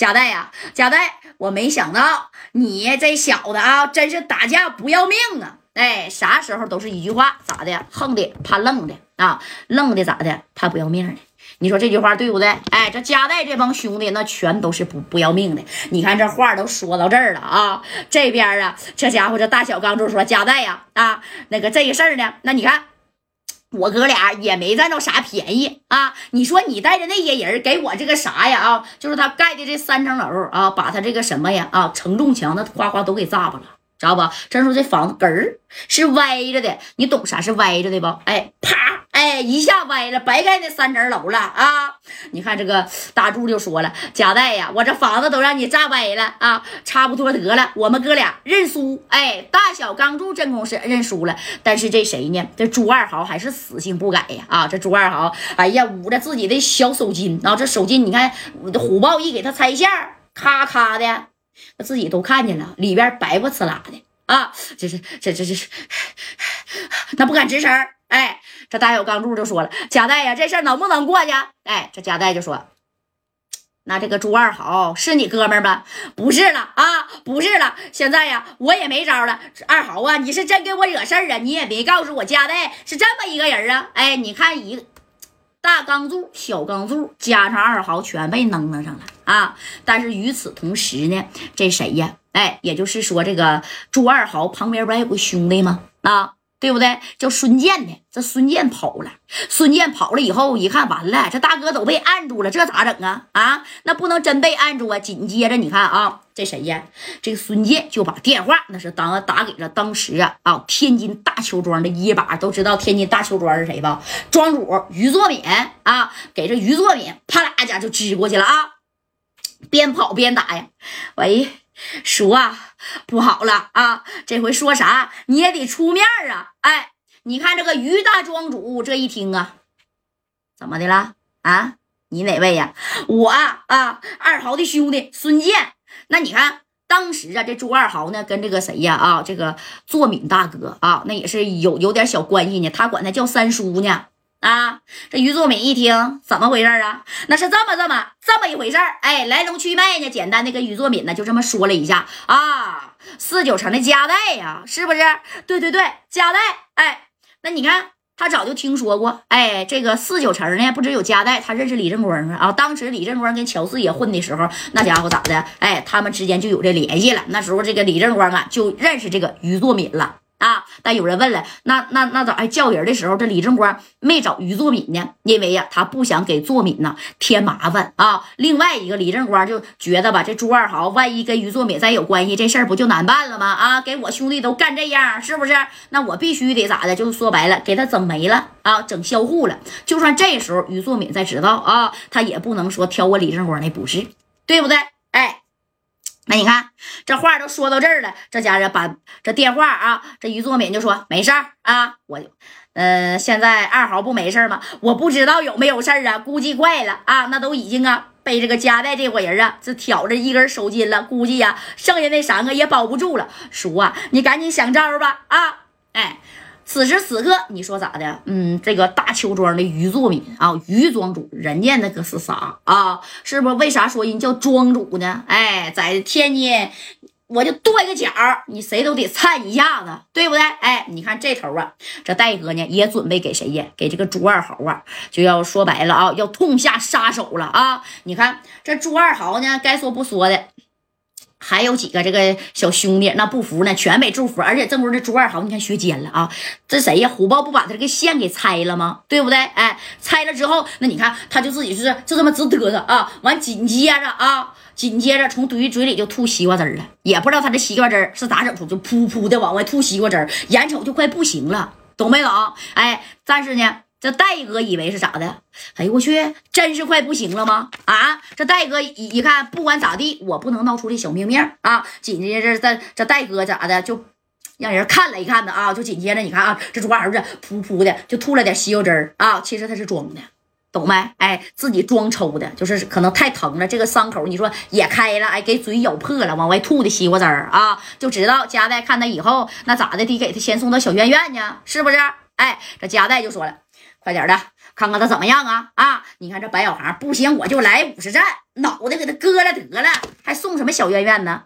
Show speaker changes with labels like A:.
A: 贾代呀，贾代，我没想到你这小子啊，真是打架不要命啊！哎，啥时候都是一句话，咋的？横的怕愣的啊，愣的咋的？怕不要命的。你说这句话对不对？哎，这贾代这帮兄弟那全都是不不要命的。你看这话都说到这儿了啊，这边啊，这家伙这大小刚就说贾代呀啊，那个这个事儿呢，那你看。我哥俩也没占着啥便宜啊！你说你带着那些人给我这个啥呀？啊，就是他盖的这三层楼啊，把他这个什么呀？啊，承重墙那哗哗都给炸巴了，知道不？真说这房子根儿是歪着的，你懂啥是歪着的不？哎，啪！一下歪了，白盖那三层楼了啊！你看这个大柱就说了：“贾代呀，我这房子都让你炸歪了啊，差不多得了，我们哥俩认输。”哎，大小钢柱真公是认输了，但是这谁呢？这朱二豪还是死性不改呀！啊，这朱二豪，哎呀，捂着自己的小手巾啊，这手巾你看，虎豹一给他拆线咔咔的，他自己都看见了，里边白不呲啦的啊！这是这这这是，那不敢吱声哎。这大小钢柱就说了：“贾代呀，这事儿能不能过去？”哎，这贾代就说：“那这个朱二豪是你哥们儿吧？不是了啊，不是了。现在呀，我也没招了。二豪啊，你是真给我惹事儿啊？你也没告诉我贾代是这么一个人啊？哎，你看一大钢柱、小钢柱加上二豪全被弄了上了啊！但是与此同时呢，这谁呀？哎，也就是说这个朱二豪旁边不还有个兄弟吗？啊？”对不对？叫孙健的，这孙健跑了。孙健跑了以后，一看完了，这大哥都被按住了，这咋整啊？啊，那不能真被按住啊！紧接着你看啊，这谁呀？这个孙健就把电话那是当打给了当时啊啊天津大邱庄的一把，都知道天津大邱庄是谁吧？庄主于作敏啊，给这于作敏啪啦一下就支过去了啊，边跑边打呀，喂。叔啊，不好了啊！这回说啥你也得出面啊！哎，你看这个于大庄主这一听啊，怎么的了啊？你哪位呀？我啊，二豪的兄弟孙健。那你看当时啊，这朱二豪呢，跟这个谁呀？啊，这个作敏大哥啊，那也是有有点小关系呢。他管他叫三叔呢。啊，这于作敏一听怎么回事啊？那是这么这么这么一回事哎，来龙去脉呢？简单的跟于作敏呢就这么说了一下啊。四九城的加代呀，是不是？对对对，加代。哎，那你看他早就听说过。哎，这个四九城呢，不只有加代，他认识李正光啊。当时李正光跟乔四爷混的时候，那家伙咋的？哎，他们之间就有这联系了。那时候这个李正光啊，就认识这个于作敏了。但有人问了，那那那咋还叫人的时候，这李正光没找于作敏呢？因为呀，他不想给作敏呢添麻烦啊。另外一个，李正光就觉得吧，这朱二豪万一跟于作敏再有关系，这事儿不就难办了吗？啊，给我兄弟都干这样，是不是？那我必须得咋的？就是说白了，给他整没了啊，整销户了。就算这时候于作敏再知道啊，他也不能说挑我李正光的不是，对不对？那你看，这话都说到这儿了，这家人把这电话啊，这于作敏就说没事儿啊，我，嗯，现在二豪不没事吗？我不知道有没有事儿啊，估计怪了啊，那都已经啊被这个夹带这伙人啊，这挑着一根手筋了，估计呀，剩下那三个也保不住了。叔啊，你赶紧想招吧啊，哎。此时此刻，你说咋的？嗯，这个大邱庄的于作敏啊，于庄主，人家那个是啥啊？是不是？为啥说人叫庄主呢？哎，在天津，我就跺一个脚，你谁都得颤一下子，对不对？哎，你看这头啊，这戴哥呢也准备给谁呀？给这个朱二豪啊，就要说白了啊，要痛下杀手了啊！你看这朱二豪呢，该说不说的。还有几个这个小兄弟那不服呢，全没祝福。而且正不这朱二豪，你看学奸了啊！这谁呀？虎豹不把他这个线给拆了吗？对不对？哎，拆了之后，那你看他就自己就是就这么直嘚瑟啊！完紧接着啊，紧接着从嘴嘴里就吐西瓜汁了，也不知道他这西瓜汁是咋整出，就噗噗的往外吐西瓜汁眼瞅就快不行了，懂没懂？哎，但是呢。这戴哥以为是咋的？哎呦我去，真是快不行了吗？啊！这戴哥一一看，不管咋地，我不能闹出这小命命啊！紧接着这这戴哥咋的，就让人看了一看呢啊！就紧接着你看啊，这猪儿子噗噗的就吐了点西瓜汁儿啊！其实他是装的，懂没？哎，自己装抽的，就是可能太疼了，这个伤口你说也开了，哎，给嘴咬破了，往外吐的西瓜汁儿啊！就知道家代看他以后那咋的，得给他先送到小院院呢，是不是？哎，这夹带就说了。快点的，看看他怎么样啊啊！你看这白小航不行，我就来五十战，脑袋给他割了得了，还送什么小院院呢？